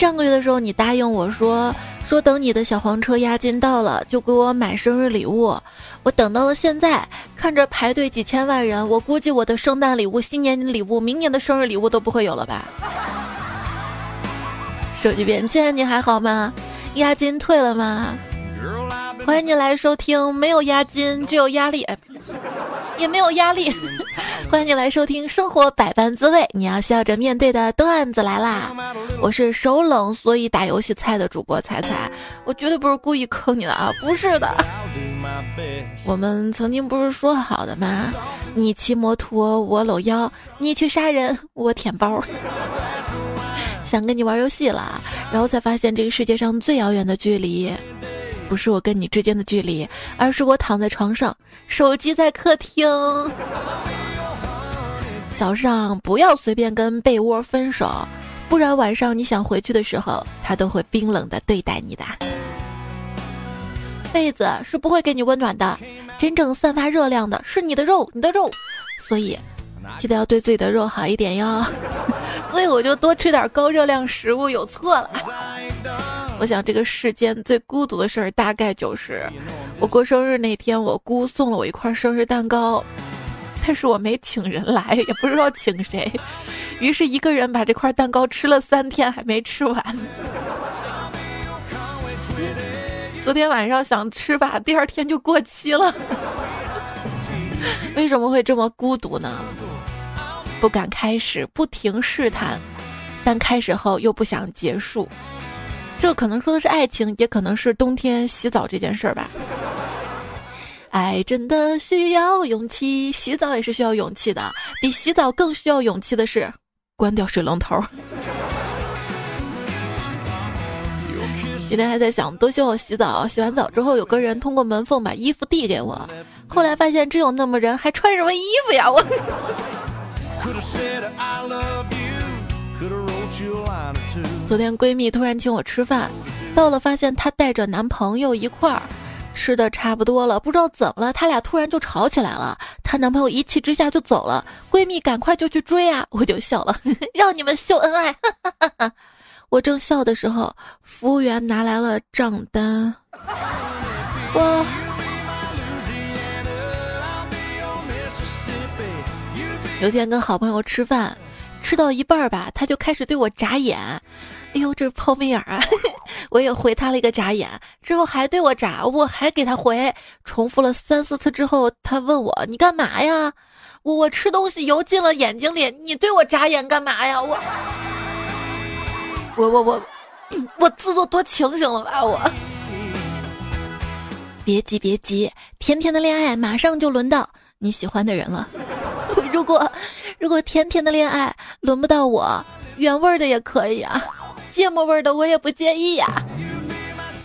上个月的时候，你答应我说说等你的小黄车押金到了就给我买生日礼物，我等到了现在，看着排队几千万人，我估计我的圣诞礼物、新年礼物、明年的生日礼物都不会有了吧。手机边，亲爱你还好吗？押金退了吗？欢迎你来收听，没有押金，只有压力，也没有压力。欢迎你来收听《生活百般滋味》，你要笑着面对的段子来啦！我是手冷所以打游戏菜的主播彩彩，我绝对不是故意坑你的啊，不是的。我们曾经不是说好的吗？你骑摩托，我搂腰；你去杀人，我舔包。想跟你玩游戏了，然后才发现这个世界上最遥远的距离。不是我跟你之间的距离，而是我躺在床上，手机在客厅。早上不要随便跟被窝分手，不然晚上你想回去的时候，他都会冰冷的对待你的。被子是不会给你温暖的，真正散发热量的是你的肉，你的肉。所以，记得要对自己的肉好一点哟。所以我就多吃点高热量食物，有错了。我想这个世间最孤独的事儿，大概就是我过生日那天，我姑送了我一块生日蛋糕，但是我没请人来，也不知道请谁，于是一个人把这块蛋糕吃了三天还没吃完。昨天晚上想吃吧，第二天就过期了。为什么会这么孤独呢？不敢开始，不停试探，但开始后又不想结束。这可能说的是爱情，也可能是冬天洗澡这件事儿吧。爱真的需要勇气，洗澡也是需要勇气的。比洗澡更需要勇气的是关掉水龙头。今天还在想多希望洗澡，洗完澡之后有个人通过门缝把衣服递给我。后来发现真有那么人，还穿什么衣服呀？我。昨天闺蜜突然请我吃饭，到了发现她带着男朋友一块儿，吃的差不多了，不知道怎么了，他俩突然就吵起来了。她男朋友一气之下就走了，闺蜜赶快就去追啊，我就笑了，让你们秀恩爱。我正笑的时候，服务员拿来了账单，我有天跟好朋友吃饭。吃到一半儿吧，他就开始对我眨眼，哎呦，这是抛媚眼啊！我也回他了一个眨眼，之后还对我眨，我还给他回，重复了三四次之后，他问我：“你干嘛呀？”我我吃东西油进了眼睛里，你对我眨眼干嘛呀？我我我我我自作多情行了吧？我别急别急，甜甜的恋爱马上就轮到你喜欢的人了。如果如果甜甜的恋爱轮不到我，原味的也可以啊，芥末味的我也不介意呀。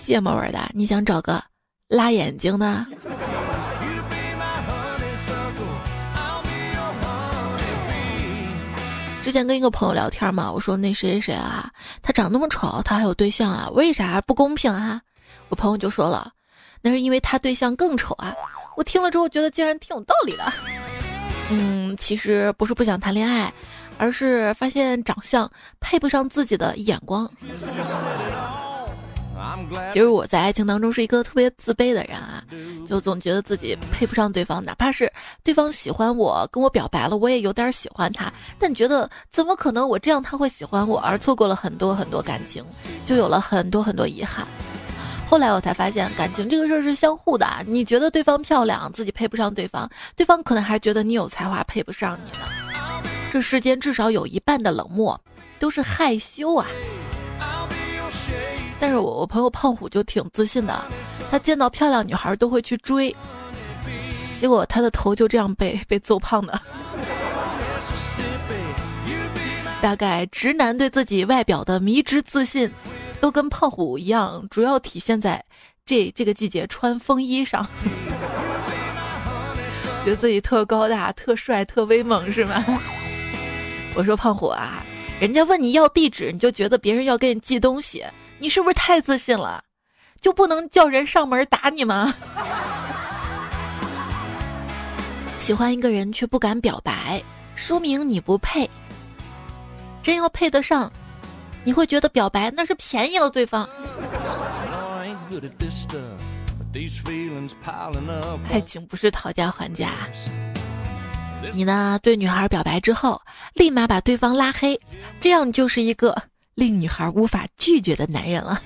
芥末味的，你想找个辣眼睛的？之前跟一个朋友聊天嘛，我说那谁谁谁啊，他长那么丑，他还有对象啊？为啥不公平啊？我朋友就说了，那是因为他对象更丑啊。我听了之后觉得竟然挺有道理的。嗯，其实不是不想谈恋爱，而是发现长相配不上自己的眼光。其实我在爱情当中是一个特别自卑的人啊，就总觉得自己配不上对方，哪怕是对方喜欢我，跟我表白了，我也有点喜欢他，但觉得怎么可能我这样他会喜欢我，而错过了很多很多感情，就有了很多很多遗憾。后来我才发现，感情这个事儿是相互的。你觉得对方漂亮，自己配不上对方，对方可能还觉得你有才华，配不上你呢。这世间至少有一半的冷漠，都是害羞啊。但是我我朋友胖虎就挺自信的，他见到漂亮女孩都会去追，结果他的头就这样被 被揍胖的。大概直男对自己外表的迷之自信。都跟胖虎一样，主要体现在这这个季节穿风衣上，觉得自己特高大、特帅、特威猛，是吗？我说胖虎啊，人家问你要地址，你就觉得别人要给你寄东西，你是不是太自信了？就不能叫人上门打你吗？喜欢一个人却不敢表白，说明你不配。真要配得上。你会觉得表白那是便宜了对方。爱情不是讨价还价。你呢？对女孩表白之后，立马把对方拉黑，这样就是一个令女孩无法拒绝的男人了。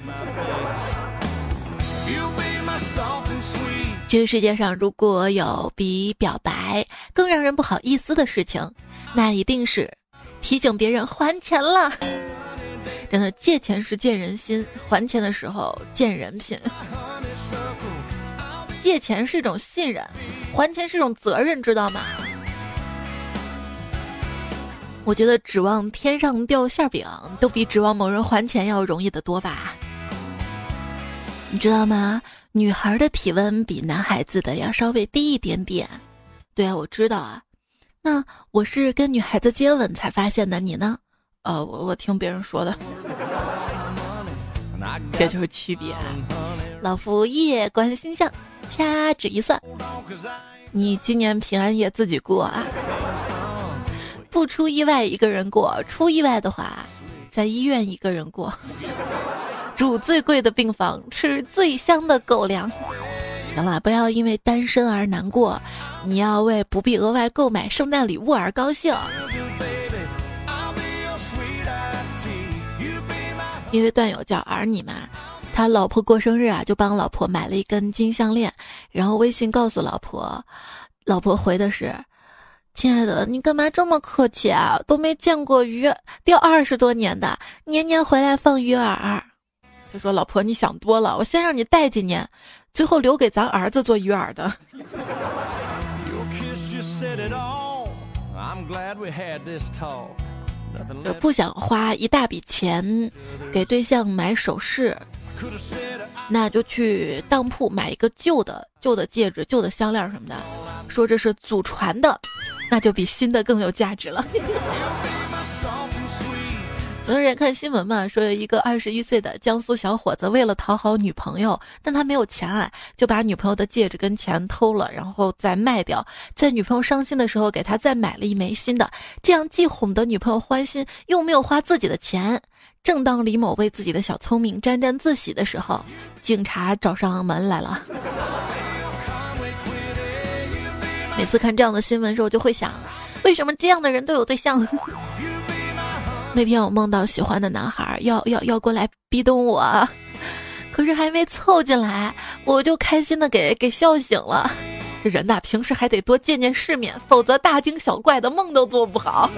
这个世界上，如果有比表白更让人不好意思的事情，那一定是提醒别人还钱了。真的，借钱是见人心，还钱的时候见人品。借钱是一种信任，还钱是一种责任，知道吗？我觉得指望天上掉馅饼，都比指望某人还钱要容易得多吧？你知道吗？女孩的体温比男孩子的要稍微低一点点。对啊，我知道啊。那我是跟女孩子接吻才发现的，你呢？呃，我我听别人说的。这就是区别。老夫夜观星象，掐指一算，你今年平安夜自己过啊。不出意外一个人过，出意外的话，在医院一个人过，住最贵的病房，吃最香的狗粮。行了，不要因为单身而难过，你要为不必额外购买圣诞礼物而高兴。因为段友叫儿你嘛，他老婆过生日啊，就帮老婆买了一根金项链，然后微信告诉老婆，老婆回的是。亲爱的，你干嘛这么客气啊？都没见过鱼钓二十多年的，年年回来放鱼饵。他说：“老婆，你想多了，我先让你带几年，最后留给咱儿子做鱼饵的。”不想花一大笔钱给对象买首饰，那就去当铺买一个旧的旧的戒指、旧的项链什么的，说这是祖传的。那就比新的更有价值了。昨天看新闻嘛，说有一个二十一岁的江苏小伙子，为了讨好女朋友，但他没有钱啊，就把女朋友的戒指跟钱偷了，然后再卖掉，在女朋友伤心的时候给他再买了一枚新的，这样既哄得女朋友欢心，又没有花自己的钱。正当李某为自己的小聪明沾沾自喜的时候，警察找上门来了。每次看这样的新闻时候，就会想，为什么这样的人都有对象？那天我梦到喜欢的男孩要要要过来逼咚我，可是还没凑进来，我就开心的给给笑醒了。这人呐，平时还得多见见世面，否则大惊小怪的梦都做不好。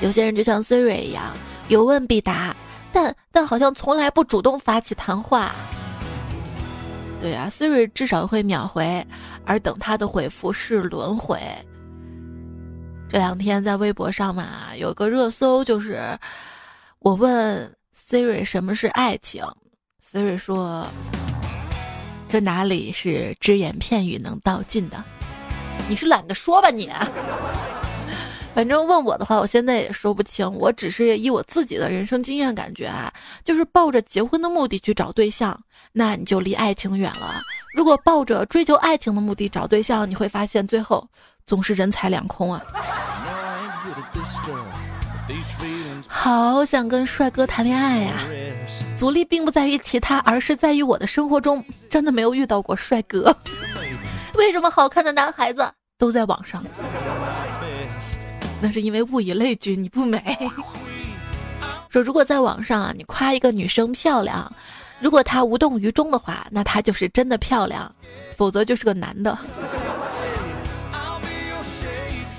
有些人就像 Siri 一样，有问必答，但但好像从来不主动发起谈话。对啊，Siri 至少会秒回，而等他的回复是轮回。这两天在微博上嘛，有个热搜就是我问 Siri 什么是爱情，Siri 说：“这哪里是只言片语能道尽的？你是懒得说吧你？” 反正问我的话，我现在也说不清。我只是以我自己的人生经验感觉啊，就是抱着结婚的目的去找对象，那你就离爱情远了。如果抱着追求爱情的目的找对象，你会发现最后总是人财两空啊。好想跟帅哥谈恋爱呀！阻力并不在于其他，而是在于我的生活中真的没有遇到过帅哥。为什么好看的男孩子都在网上？那是因为物以类聚，你不美。说如果在网上啊，你夸一个女生漂亮，如果她无动于衷的话，那她就是真的漂亮，否则就是个男的。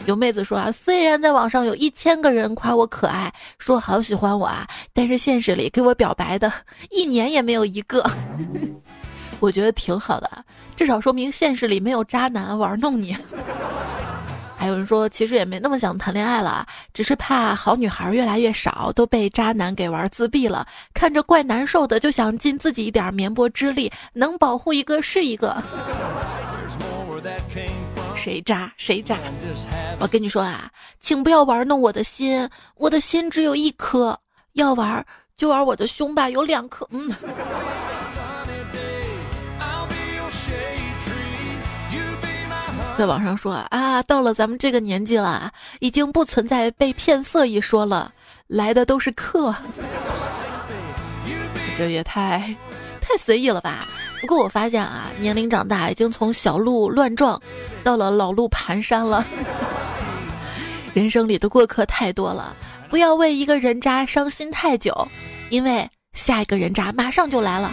有妹子说啊，虽然在网上有一千个人夸我可爱，说好喜欢我啊，但是现实里给我表白的一年也没有一个。我觉得挺好的，至少说明现实里没有渣男玩弄你。还有人说，其实也没那么想谈恋爱了，只是怕好女孩越来越少，都被渣男给玩自闭了，看着怪难受的，就想尽自己一点绵薄之力，能保护一个是一个。谁渣谁渣！我跟你说啊，请不要玩弄我的心，我的心只有一颗，要玩就玩我的胸吧，有两颗。嗯。在网上说啊，到了咱们这个年纪了，已经不存在被骗色一说了。来的都是客，这也太太随意了吧？不过我发现啊，年龄长大，已经从小鹿乱撞，到了老鹿蹒跚了。人生里的过客太多了，不要为一个人渣伤心太久，因为下一个人渣马上就来了。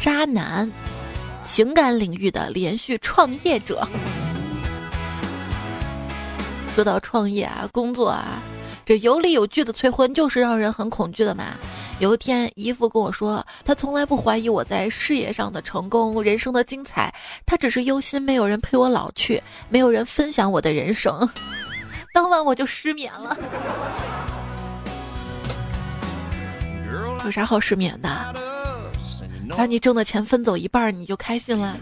渣男，情感领域的连续创业者。说到创业啊，工作啊，这有理有据的催婚就是让人很恐惧的嘛。有一天，姨父跟我说，他从来不怀疑我在事业上的成功、人生的精彩，他只是忧心没有人陪我老去，没有人分享我的人生。当晚我就失眠了。有啥好失眠的？把你挣的钱分走一半，你就开心了。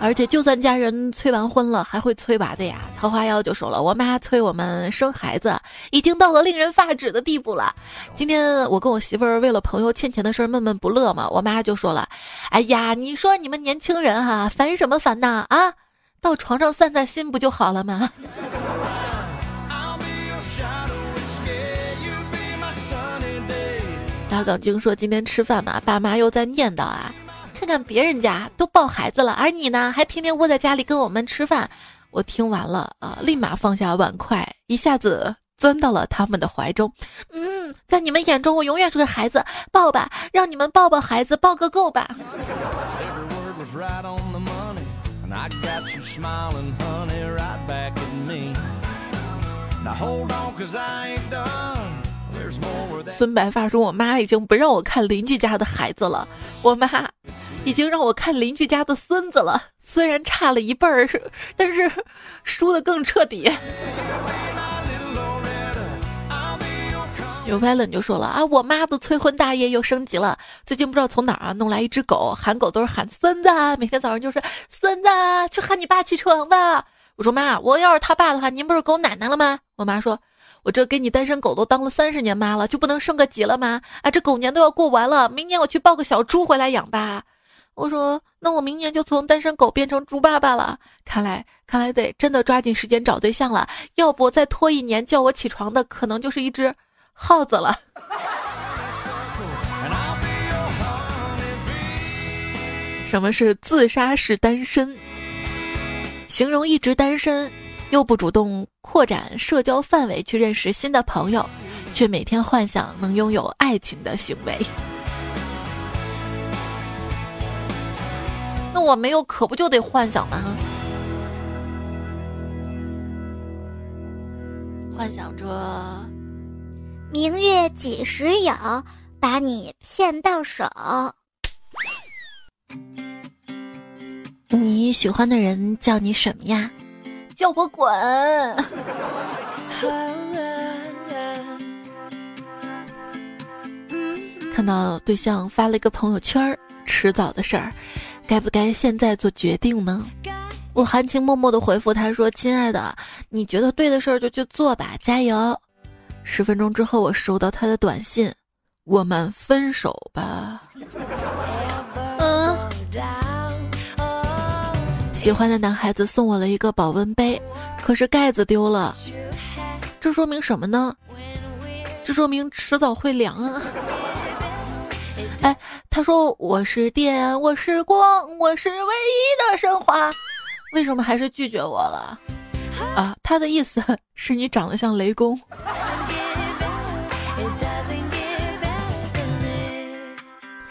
而且，就算家人催完婚了，还会催娃的呀。桃花妖就说了，我妈催我们生孩子，已经到了令人发指的地步了。今天我跟我媳妇儿为了朋友欠钱的事儿闷闷不乐嘛，我妈就说了，哎呀，你说你们年轻人哈，烦什么烦呐？啊，到床上散散心不就好了吗？大港经说今天吃饭嘛，爸妈又在念叨啊。看别人家都抱孩子了，而你呢，还天天窝在家里跟我们吃饭。我听完了啊，立马放下碗筷，一下子钻到了他们的怀中。嗯，在你们眼中，我永远是个孩子，抱吧，让你们抱抱孩子，抱个够吧。孙白发说：“我妈已经不让我看邻居家的孩子了，我妈已经让我看邻居家的孙子了。虽然差了一辈儿，但是输的更彻底。”有 v 了 l 就说了啊，我妈的催婚大业又升级了。最近不知道从哪儿啊弄来一只狗，喊狗都是喊孙子，每天早上就是孙子，去喊你爸起床吧。我说妈，我要是他爸的话，您不是狗奶奶了吗？我妈说。我这给你单身狗都当了三十年妈了，就不能升个级了吗？啊，这狗年都要过完了，明年我去抱个小猪回来养吧。我说，那我明年就从单身狗变成猪爸爸了。看来，看来得真的抓紧时间找对象了，要不再拖一年叫我起床的，可能就是一只耗子了。什么是自杀式单身？形容一直单身。又不主动扩展社交范围去认识新的朋友，却每天幻想能拥有爱情的行为。那我没有，可不就得幻想吗？幻想着明月几时有，把你骗到手。你喜欢的人叫你什么呀？叫我滚！看到对象发了一个朋友圈迟早的事儿，该不该现在做决定呢？我含情脉脉的回复他说：“亲爱的，你觉得对的事儿就去做吧，加油。”十分钟之后，我收到他的短信：“我们分手吧。”嗯。喜欢的男孩子送我了一个保温杯，可是盖子丢了，这说明什么呢？这说明迟早会凉啊！哎，他说我是电，我是光，我是唯一的神话，为什么还是拒绝我了？啊，他的意思是你长得像雷公。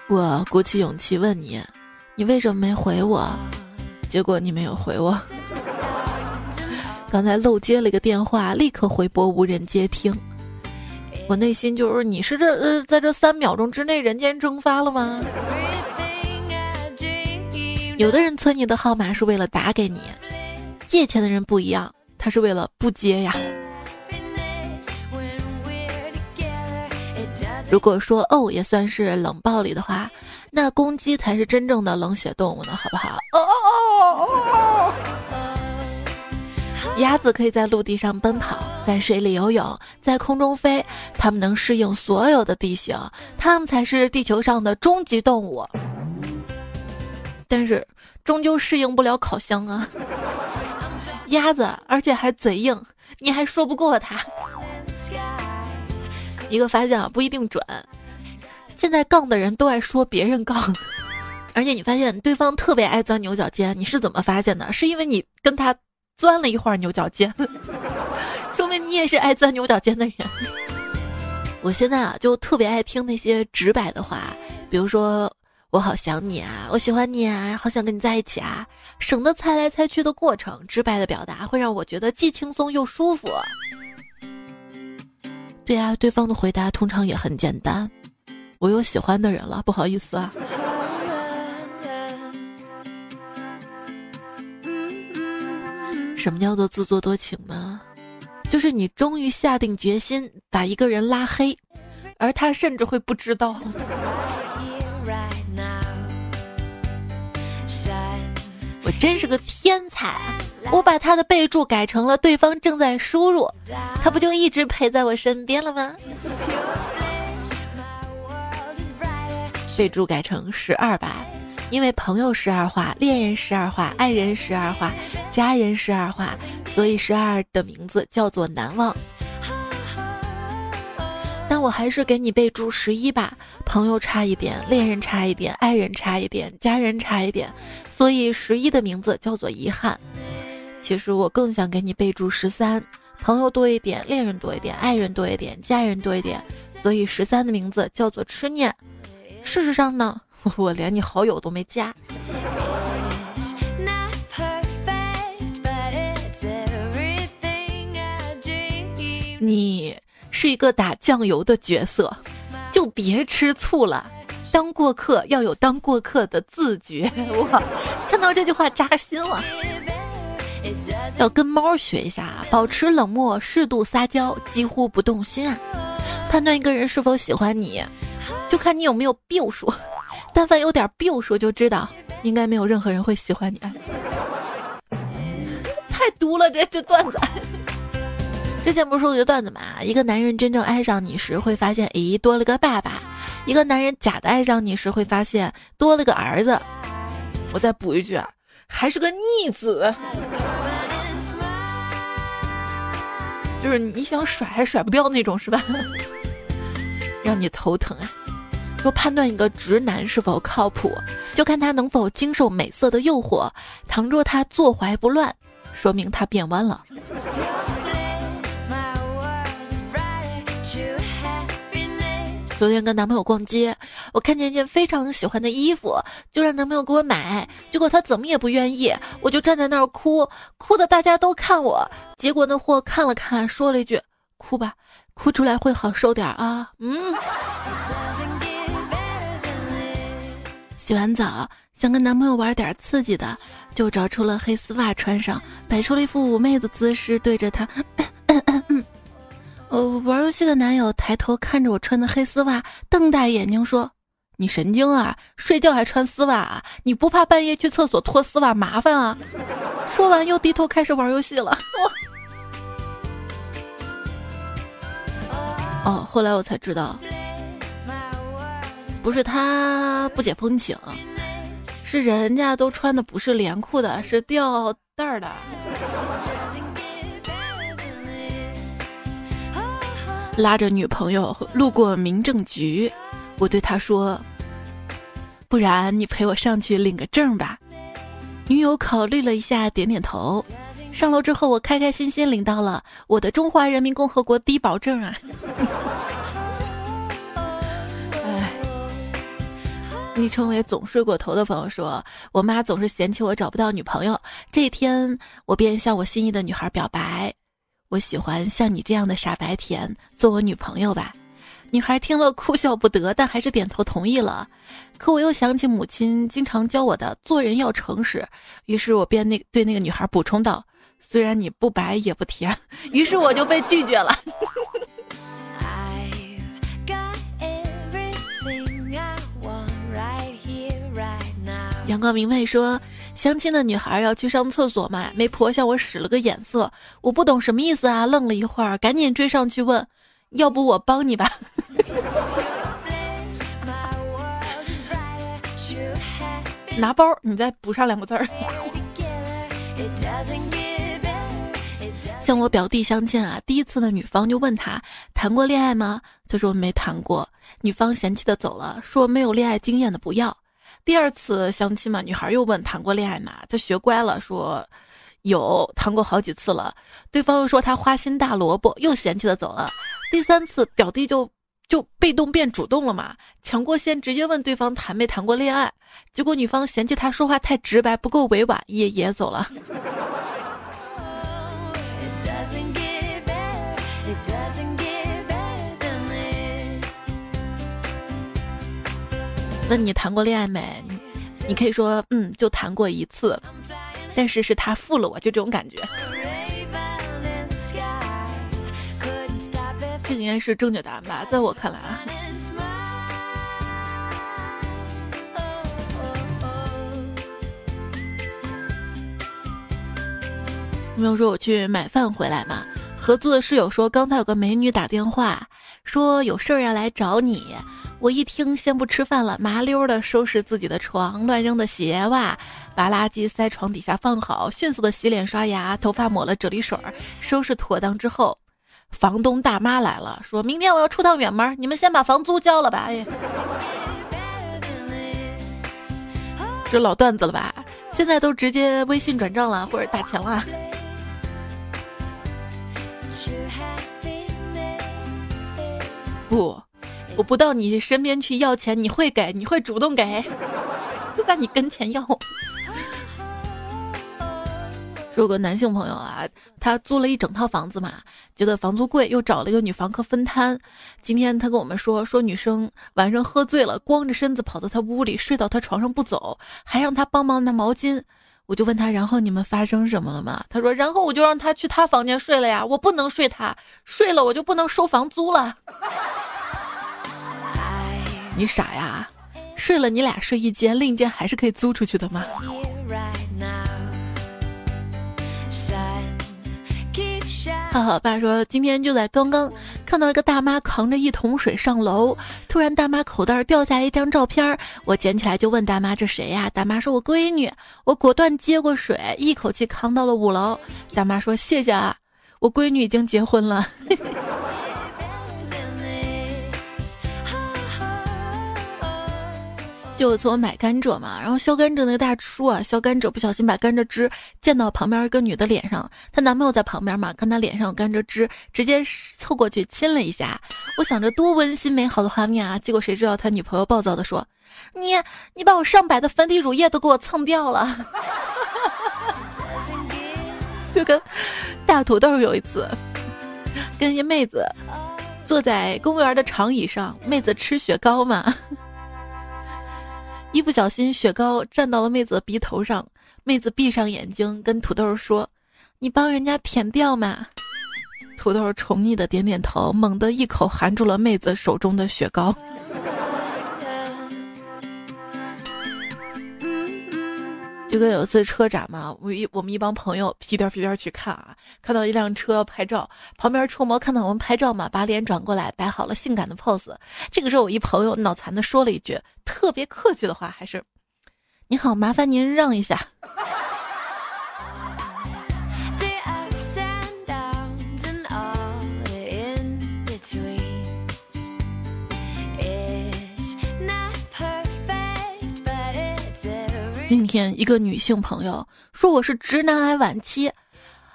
我鼓起勇气问你，你为什么没回我？结果你没有回我，刚才漏接了一个电话，立刻回拨无人接听。我内心就是你是这呃，在这三秒钟之内人间蒸发了吗？有的人存你的号码是为了打给你，借钱的人不一样，他是为了不接呀。如果说哦也算是冷暴力的话，那公鸡才是真正的冷血动物呢，好不好？哦哦哦！鸭子可以在陆地上奔跑，在水里游泳，在空中飞，它们能适应所有的地形，它们才是地球上的终极动物。但是，终究适应不了烤箱啊！鸭子，而且还嘴硬，你还说不过它。一个发现啊，不一定准。现在杠的人都爱说别人杠，而且你发现对方特别爱钻牛角尖，你是怎么发现的？是因为你跟他钻了一会儿牛角尖，说明你也是爱钻牛角尖的人。我现在啊，就特别爱听那些直白的话，比如说“我好想你啊，我喜欢你啊，好想跟你在一起啊”，省得猜来猜去的过程，直白的表达会让我觉得既轻松又舒服。对啊，对方的回答通常也很简单。我有喜欢的人了，不好意思啊。什么叫做自作多情呢？就是你终于下定决心把一个人拉黑，而他甚至会不知道。我真是个天才，我把他的备注改成了对方正在输入，他不就一直陪在我身边了吗？备注改成十二吧，因为朋友十二画，恋人十二画，爱人十二画，家人十二画，所以十二的名字叫做难忘。但我还是给你备注十一吧，朋友差一点，恋人差一点，爱人差一点，家人差一点，所以十一的名字叫做遗憾。其实我更想给你备注十三，朋友多一点，恋人多一点，爱人多一点，家人多一点，所以十三的名字叫做痴念。事实上呢，我连你好友都没加。你是一个打酱油的角色，就别吃醋了。当过客要有当过客的自觉。我，看到这句话扎心了。要跟猫学一下，保持冷漠，适度撒娇，几乎不动心啊。判断一个人是否喜欢你。就看你有没有病数，但凡有点病数，就知道应该没有任何人会喜欢你。太毒了，这这段子。之前不是说过一个段子嘛？一个男人真正爱上你时，会发现，咦，多了个爸爸；一个男人假的爱上你时，会发现多了个儿子。我再补一句啊，还是个逆子。就是你想甩还甩不掉那种，是吧？让你头疼啊！说判断一个直男是否靠谱，就看他能否经受美色的诱惑。倘若他坐怀不乱，说明他变弯了。昨天跟男朋友逛街，我看见一件非常喜欢的衣服，就让男朋友给我买。结果他怎么也不愿意，我就站在那儿哭，哭的大家都看我。结果那货看了看，说了一句：“哭吧，哭出来会好受点啊。”嗯。洗完澡想跟男朋友玩点刺激的，就找出了黑丝袜穿上，摆出了一副妩媚的姿势，对着他。呃，玩游戏的男友抬头看着我穿的黑丝袜，瞪大眼睛说：“你神经啊？睡觉还穿丝袜啊？你不怕半夜去厕所脱丝袜麻烦啊？”说完又低头开始玩游戏了。哦，后来我才知道。不是他不解风情，是人家都穿的不是连裤的，是吊带儿的。拉着女朋友路过民政局，我对他说：“不然你陪我上去领个证吧。”女友考虑了一下，点点头。上楼之后，我开开心心领到了我的中华人民共和国低保证啊。昵称为“总睡过头”的朋友说：“我妈总是嫌弃我找不到女朋友，这一天我便向我心仪的女孩表白，我喜欢像你这样的傻白甜，做我女朋友吧。”女孩听了哭笑不得，但还是点头同意了。可我又想起母亲经常教我的做人要诚实，于是我便那对那个女孩补充道：“虽然你不白也不甜。”于是我就被拒绝了。阳光明媚说：“相亲的女孩要去上厕所嘛，媒婆向我使了个眼色，我不懂什么意思啊，愣了一会儿，赶紧追上去问：要不我帮你吧？拿包，你再补上两个字儿。”像我表弟相亲啊，第一次的女方就问他谈过恋爱吗？他说没谈过。女方嫌弃的走了，说没有恋爱经验的不要。第二次相亲嘛，女孩又问谈过恋爱吗？他学乖了，说有谈过好几次了。对方又说他花心大萝卜，又嫌弃的走了。第三次表弟就就被动变主动了嘛，抢过先直接问对方谈没谈过恋爱。结果女方嫌弃他说话太直白，不够委婉，也也走了。问你谈过恋爱没？你可以说嗯，就谈过一次，但是是他负了我，就这种感觉。这应该是正确答案吧，在我看来啊。没有说我去买饭回来嘛？合租的室友说，刚才有个美女打电话，说有事儿要来找你。我一听，先不吃饭了，麻溜的收拾自己的床，乱扔的鞋袜，把垃圾塞床底下放好，迅速的洗脸刷牙，头发抹了啫喱水，收拾妥当之后，房东大妈来了，说明天我要出趟远门，你们先把房租交了吧。哎，这老段子了吧？现在都直接微信转账了，或者打钱了。不。我不到你身边去要钱，你会给？你会主动给？就在你跟前要。说个男性朋友啊，他租了一整套房子嘛，觉得房租贵，又找了一个女房客分摊。今天他跟我们说，说女生晚上喝醉了，光着身子跑到他屋里，睡到他床上不走，还让他帮忙拿毛巾。我就问他，然后你们发生什么了吗？他说，然后我就让他去他房间睡了呀，我不能睡他，睡了我就不能收房租了。你傻呀？睡了你俩睡一间，另一间还是可以租出去的吗？哈哈，爸说今天就在刚刚看到一个大妈扛着一桶水上楼，突然大妈口袋掉下来一张照片，我捡起来就问大妈这谁呀？大妈说我闺女，我果断接过水，一口气扛到了五楼。大妈说谢谢啊，我闺女已经结婚了。就有次我买甘蔗嘛，然后削甘蔗那个大叔啊，削甘蔗不小心把甘蔗汁溅到旁边一个女的脸上，她男朋友在旁边嘛，看她脸上有甘蔗汁，直接凑过去亲了一下。我想着多温馨美好的画面啊，结果谁知道他女朋友暴躁的说：“你你把我上百的粉底乳液都给我蹭掉了。”就跟大土豆有一次，跟一妹子坐在公园的长椅上，妹子吃雪糕嘛。一不小心，雪糕沾到了妹子的鼻头上。妹子闭上眼睛，跟土豆说：“你帮人家舔掉嘛。”土豆宠溺的点点头，猛地一口含住了妹子手中的雪糕。就跟有一次车展嘛，我一我们一帮朋友屁颠屁颠去看啊，看到一辆车拍照，旁边车模看到我们拍照嘛，把脸转过来摆好了性感的 pose。这个时候，我一朋友脑残的说了一句特别客气的话，还是“你好，麻烦您让一下。” 今天一个女性朋友说我是直男癌晚期，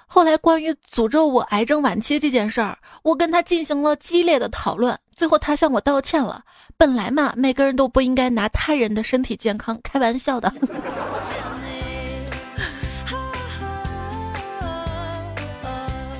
后来关于诅咒我癌症晚期这件事儿，我跟她进行了激烈的讨论，最后她向我道歉了。本来嘛，每个人都不应该拿他人的身体健康开玩笑的。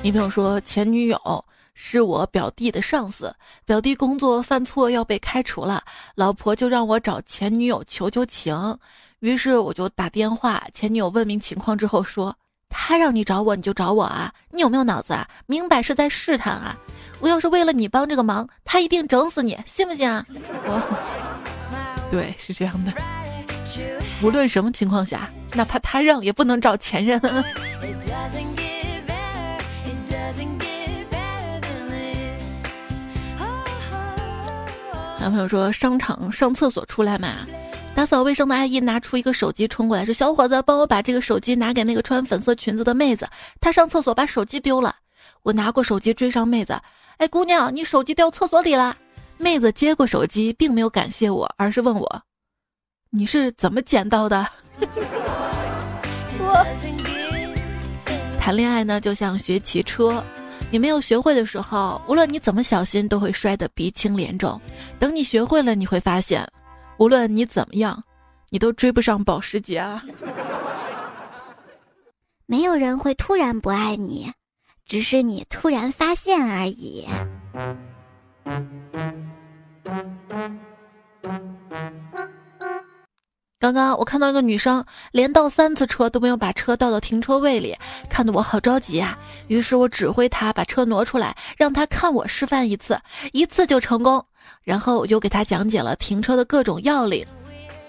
女朋友说前女友是我表弟的上司，表弟工作犯错要被开除了，老婆就让我找前女友求求情。于是我就打电话，前女友问明情况之后说：“他让你找我，你就找我啊？你有没有脑子啊？明摆是在试探啊！我要是为了你帮这个忙，他一定整死你，信不信啊？”我 对，是这样的。无论什么情况下，哪怕他让，也不能找前任。男朋友说：“商场上厕所出来嘛。”打扫卫生的阿姨拿出一个手机冲过来，说：“小伙子，帮我把这个手机拿给那个穿粉色裙子的妹子，她上厕所把手机丢了。”我拿过手机追上妹子，哎，姑娘，你手机掉厕所里了。妹子接过手机，并没有感谢我，而是问我，你是怎么捡到的？我谈恋爱呢，就像学骑车，你没有学会的时候，无论你怎么小心，都会摔得鼻青脸肿。等你学会了，你会发现，无论你怎么样，你都追不上保时捷啊。没有人会突然不爱你，只是你突然发现而已。刚刚我看到一个女生连倒三次车都没有把车倒到停车位里，看得我好着急啊！于是我指挥她把车挪出来，让她看我示范一次，一次就成功。然后我就给他讲解了停车的各种要领。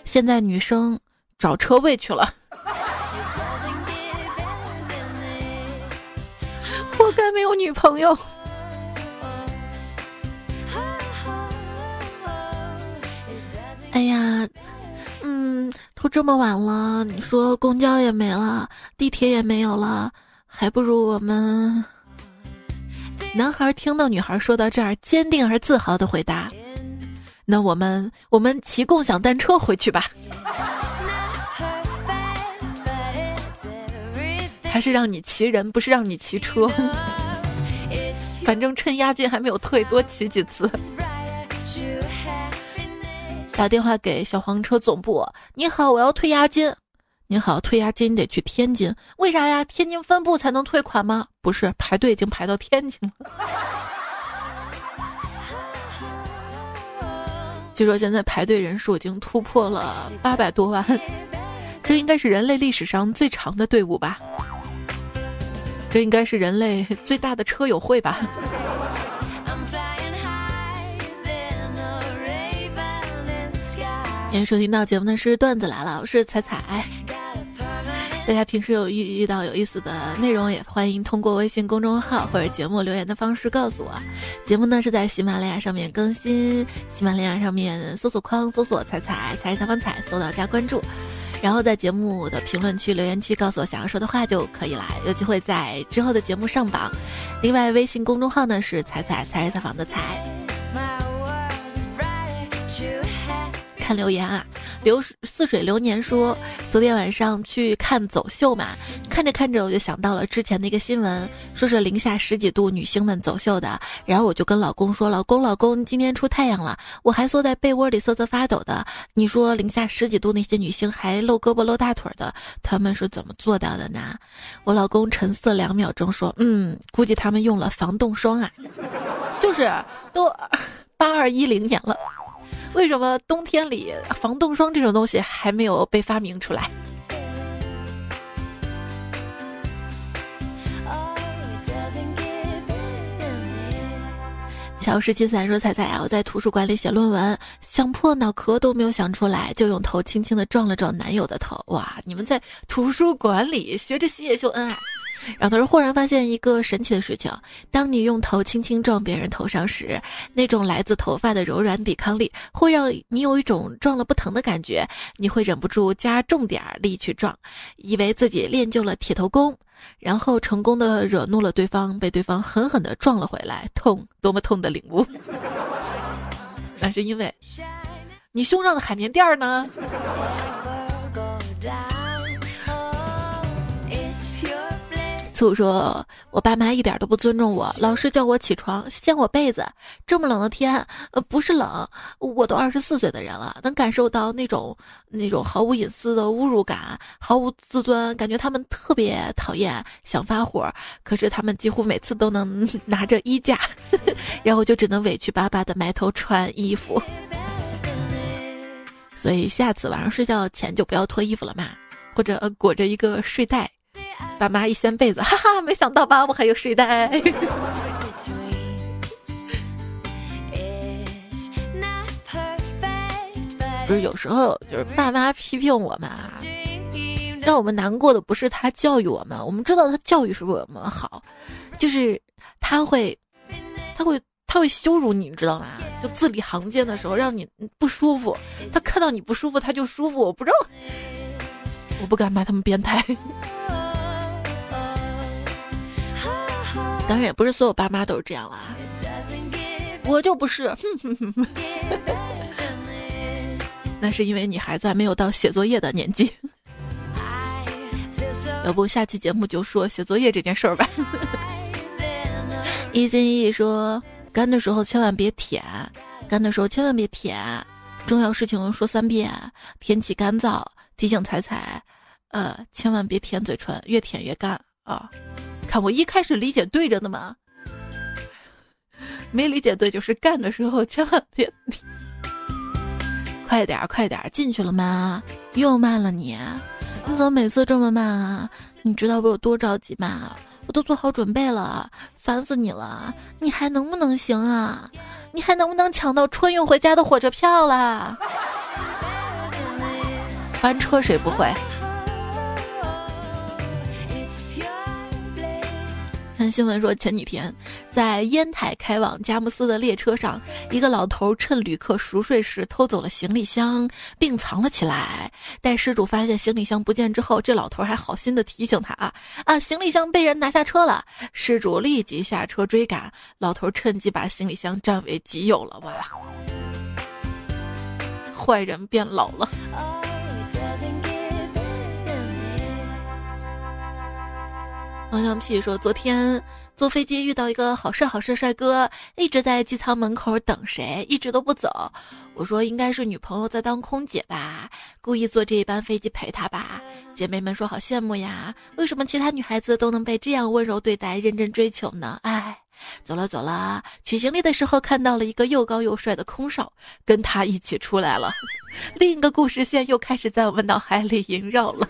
现在女生找车位去了。活该没有女朋友。哎呀，嗯，都这么晚了，你说公交也没了，地铁也没有了，还不如我们。男孩听到女孩说到这儿，坚定而自豪的回答：“那我们，我们骑共享单车回去吧。”还是让你骑人，不是让你骑车。反正趁押金还没有退，多骑几次。打电话给小黄车总部，你好，我要退押金。你好，退押金得去天津，为啥呀？天津分部才能退款吗？不是，排队已经排到天津了。据说现在排队人数已经突破了八百多万，这应该是人类历史上最长的队伍吧。这应该是人类最大的车友会吧。今天收听到节目的是段子来了，我是彩彩。大家平时有遇遇到有意思的内容，也欢迎通过微信公众号或者节目留言的方式告诉我。节目呢是在喜马拉雅上面更新，喜马拉雅上面搜索框搜索“彩彩彩是小方彩”，搜到加关注。然后在节目的评论区、留言区告诉我想要说的话就可以了，有机会在之后的节目上榜。另外，微信公众号呢是“彩彩彩是采访的彩”。看留言啊。流似水流年说，昨天晚上去看走秀嘛，看着看着我就想到了之前的一个新闻，说是零下十几度女星们走秀的，然后我就跟老公说：“老公，老公，今天出太阳了。”我还缩在被窝里瑟瑟发抖的。你说零下十几度那些女星还露胳膊露大腿的，他们是怎么做到的呢？我老公沉思两秒钟说：“嗯，估计他们用了防冻霜啊，就是都八二一零年了。”为什么冬天里防冻霜这种东西还没有被发明出来？乔十七三说：“彩彩啊，我在图书馆里写论文，想破脑壳都没有想出来，就用头轻轻的撞了撞男友的头。哇，你们在图书馆里学着写秀恩爱？”然后他说：“忽然发现一个神奇的事情，当你用头轻轻撞别人头上时，那种来自头发的柔软抵抗力，会让你有一种撞了不疼的感觉。你会忍不住加重点力去撞，以为自己练就了铁头功，然后成功的惹怒了对方，被对方狠狠的撞了回来，痛，多么痛的领悟！那是因为你胸上的海绵垫呢。”醋说：“我爸妈一点都不尊重我，老是叫我起床掀我被子。这么冷的天，呃，不是冷，我都二十四岁的人了，能感受到那种那种毫无隐私的侮辱感，毫无自尊，感觉他们特别讨厌，想发火。可是他们几乎每次都能 拿着衣架，然后就只能委屈巴巴的埋头穿衣服。所以下次晚上睡觉前就不要脱衣服了嘛，或者裹着一个睡袋。”爸妈一掀被子，哈哈，没想到吧，我还有睡袋。不是有时候就是爸妈批评我们啊，让我们难过的不是他教育我们，我们知道他教育是为我们好，就是他会，他会，他会羞辱你，你知道吗？就字里行间的时候让你不舒服，他看到你不舒服他就舒服，我不知道，我不敢骂他们变态。当然也不是所有爸妈都是这样啦，我就不是。那是因为你孩子还没有到写作业的年纪。要不下期节目就说写作业这件事儿吧。一心一意说干的时候千万别舔，干的时候千万别舔，重要事情说三遍，天气干燥，提醒彩彩，呃，千万别舔嘴唇，越舔越干啊。我一开始理解对着呢嘛，没理解对就是干的时候千万别，快点快点进去了吗？又慢了你。你怎么每次这么慢啊？你知道我有多着急吗？我都做好准备了，烦死你了！你还能不能行啊？你还能不能抢到春运回家的火车票啦？翻车谁不会？看新闻说，前几天在烟台开往佳木斯的列车上，一个老头趁旅客熟睡时偷走了行李箱，并藏了起来。待失主发现行李箱不见之后，这老头还好心的提醒他啊啊，行李箱被人拿下车了。失主立即下车追赶，老头趁机把行李箱占为己有了。哇，坏人变老了。王小屁说：“昨天坐飞机遇到一个好帅好帅帅哥，一直在机舱门口等谁，一直都不走。我说应该是女朋友在当空姐吧，故意坐这一班飞机陪他吧。姐妹们说好羡慕呀，为什么其他女孩子都能被这样温柔对待、认真追求呢？哎，走了走了，取行李的时候看到了一个又高又帅的空少，跟他一起出来了。另一个故事线又开始在我们脑海里萦绕了。”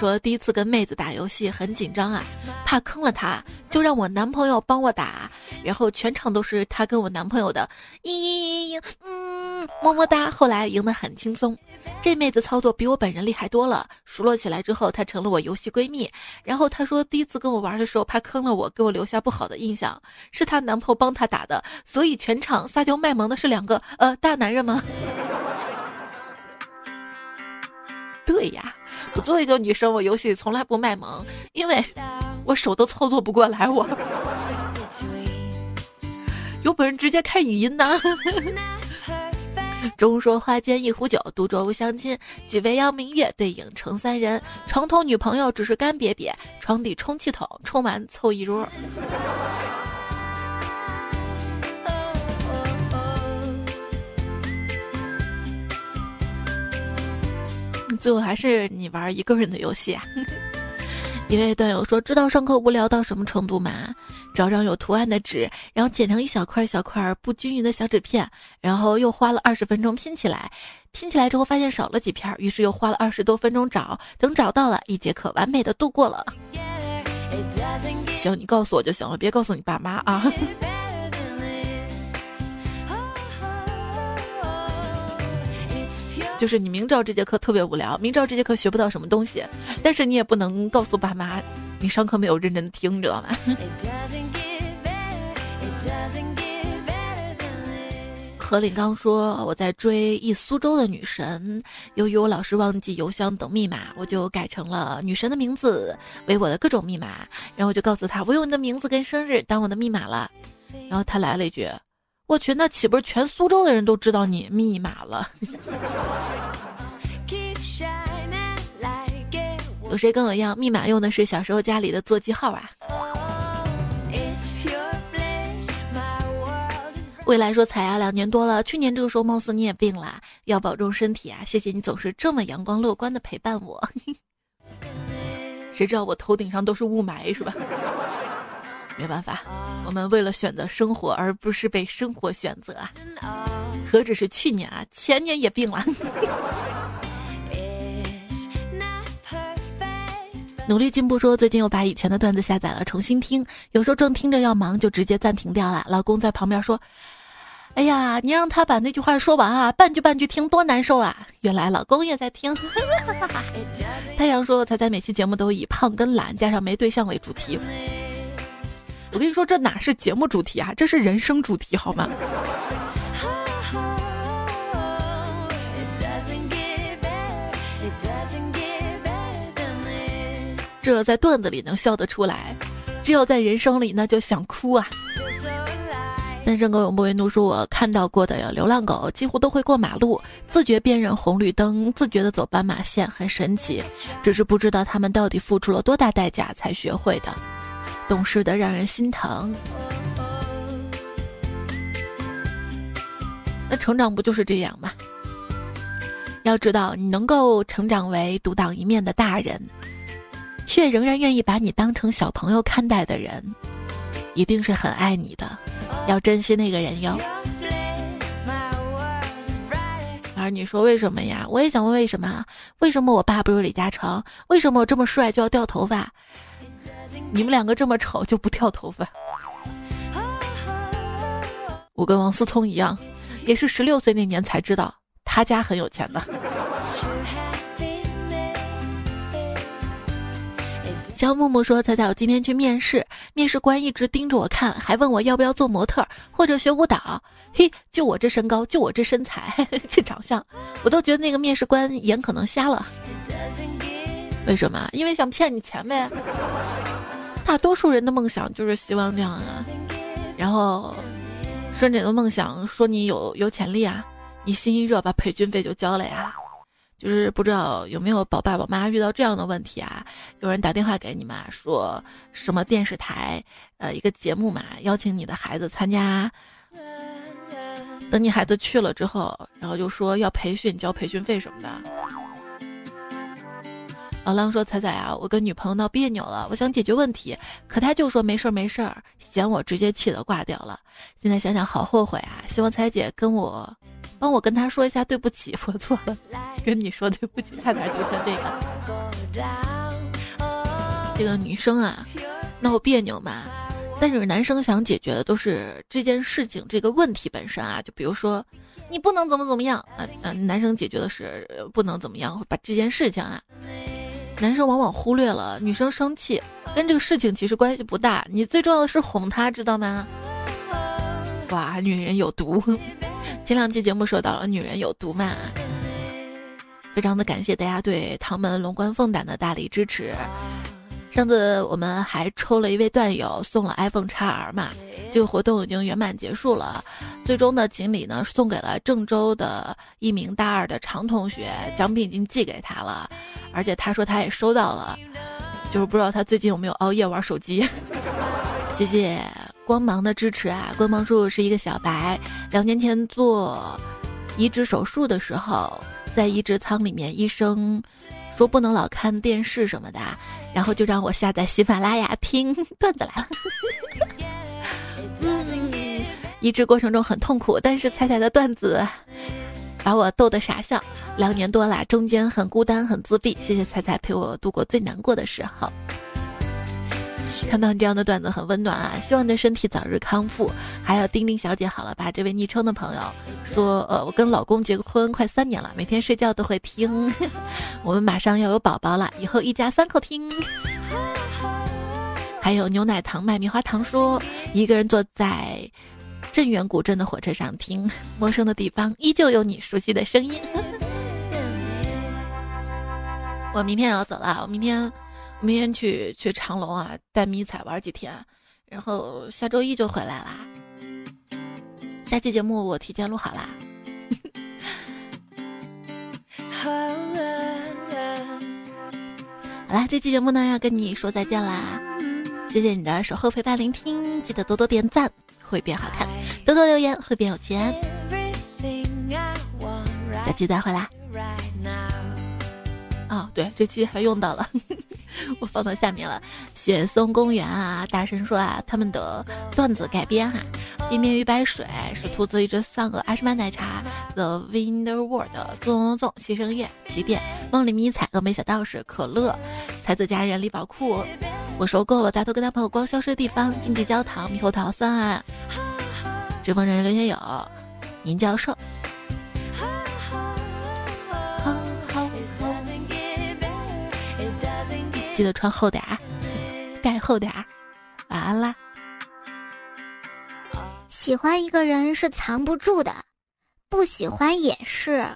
说第一次跟妹子打游戏很紧张啊，怕坑了她，就让我男朋友帮我打，然后全场都是她跟我男朋友的嘤嘤嘤嘤，嗯，么么哒。后来赢得很轻松，这妹子操作比我本人厉害多了，熟络起来之后，她成了我游戏闺蜜。然后她说第一次跟我玩的时候怕坑了我，给我留下不好的印象，是她男朋友帮她打的，所以全场撒娇卖萌的是两个呃大男人吗？对呀。我作为一个女生，我游戏从来不卖萌，因为我手都操作不过来。我有本事直接开语音呢。中说花间一壶酒，独酌无相亲。举杯邀明月，对影成三人。床头女朋友只是干瘪瘪，床底充气筒充满凑一桌。最后还是你玩一个人的游戏啊！一位段友说：“知道上课无聊到什么程度吗？找张有图案的纸，然后剪成一小块小块不均匀的小纸片，然后又花了二十分钟拼起来。拼起来之后发现少了几片，于是又花了二十多分钟找，等找到了，一节课完美的度过了。行，你告诉我就行了，别告诉你爸妈啊。”就是你明知道这节课特别无聊，明知道这节课学不到什么东西，但是你也不能告诉爸妈你上课没有认真的听，知道吗？何林刚说我在追一苏州的女神，由于我老是忘记邮箱等密码，我就改成了女神的名字为我的各种密码，然后我就告诉她我用你的名字跟生日当我的密码了，然后他来了一句。我去，那岂不是全苏州的人都知道你密码了？有谁跟我一样，密码用的是小时候家里的座机号啊？未来说彩呀，两年多了，去年这个时候貌似你也病了，要保重身体啊！谢谢你总是这么阳光乐观的陪伴我。谁知道我头顶上都是雾霾是吧？没办法，我们为了选择生活，而不是被生活选择啊！何止是去年啊，前年也病了。努力进步说，最近又把以前的段子下载了，重新听。有时候正听着要忙，就直接暂停掉了。老公在旁边说：“哎呀，你让他把那句话说完啊，半句半句听多难受啊！”原来老公也在听。太阳说：“彩彩每期节目都以胖跟懒加上没对象为主题。”我跟你说这哪是节目主题啊这是人生主题好吗？这在段子里能笑得出来只有在人生里那就想哭啊。单身狗永不为奴说我看到过的有流浪狗几乎都会过马路自觉辨认红绿灯自觉的走斑马线很神奇。只是不知道他们到底付出了多大代价才学会的。懂事的让人心疼。那成长不就是这样吗？要知道，你能够成长为独当一面的大人，却仍然愿意把你当成小朋友看待的人，一定是很爱你的，要珍惜那个人哟。而你说为什么呀？我也想问为什么？为什么我爸不如李嘉诚？为什么我这么帅就要掉头发？你们两个这么丑就不掉头发？我跟王思聪一样。也是十六岁那年才知道他家很有钱的。肖木木说：“彩彩，我今天去面试，面试官一直盯着我看，还问我要不要做模特或者学舞蹈。嘿，就我这身高，就我这身材，这长相，我都觉得那个面试官眼可能瞎了。为什么？因为想骗你钱呗。大多数人的梦想就是希望这样啊，然后。”顺着你的梦想，说你有有潜力啊！你心一热，把培训费就交了呀。就是不知道有没有宝爸宝妈遇到这样的问题啊？有人打电话给你嘛，说什么电视台呃一个节目嘛，邀请你的孩子参加。等你孩子去了之后，然后就说要培训，交培训费什么的。老狼说：“彩彩啊，我跟女朋友闹别扭了，我想解决问题，可他就说没事儿没事儿，嫌我直接气得挂掉了。现在想想好后悔啊！希望彩姐跟我，帮我跟他说一下对不起，我错了，跟你说对不起，差点就成这个。这个女生啊，闹别扭嘛，但是男生想解决的都是这件事情这个问题本身啊，就比如说你不能怎么怎么样，嗯嗯，男生解决的是不能怎么样，把这件事情啊。”男生往往忽略了女生生气跟这个事情其实关系不大，你最重要的是哄她，知道吗？哇，女人有毒！前两期节目说到了女人有毒嘛，非常的感谢大家对唐门龙冠凤胆的大力支持。上次我们还抽了一位段友送了 iPhone XR 嘛，这个活动已经圆满结束了。最终的锦鲤呢送给了郑州的一名大二的常同学，奖品已经寄给他了，而且他说他也收到了，就是不知道他最近有没有熬夜玩手机。谢谢光芒的支持啊！光芒叔叔是一个小白，两年前做移植手术的时候，在移植舱里面，医生。说不能老看电视什么的，然后就让我下载喜马拉雅听 段子来了。移植过程中很痛苦，但是彩彩的段子把我逗得傻笑。两年多啦，中间很孤单，很自闭，谢谢彩彩陪我度过最难过的时候。看到你这样的段子很温暖啊！希望你的身体早日康复。还有丁丁小姐，好了吧？这位昵称的朋友说，呃，我跟老公结婚快三年了，每天睡觉都会听。我们马上要有宝宝了，以后一家三口听。还有牛奶糖卖棉花糖说，一个人坐在镇远古镇的火车上听，陌生的地方依旧有你熟悉的声音。我明天也要走了，我明天。明天去去长隆啊，带迷彩玩几天，然后下周一就回来啦。下期节目我提前录好啦。好啦，这期节目呢要跟你说再见啦，谢谢你的守候陪伴聆听，记得多多点赞会变好看，多多留言会变有钱。下期再回来。哦，对，这期还用到了。我放到下面了。雪松公园啊，大神说啊，他们的段子改编哈，一面鱼白水是兔子一只丧鹅，阿诗曼奶茶，The Winter World，纵纵纵，牺牲乐，起点，梦里迷彩，峨眉小道士，可乐，才子佳人，李宝库，我收购了大头跟他朋友光消失的地方，经济焦糖，猕猴桃酸啊，直风人刘学友，宁教授。记得穿厚点儿，盖厚点儿。晚安啦！喜欢一个人是藏不住的，不喜欢也是。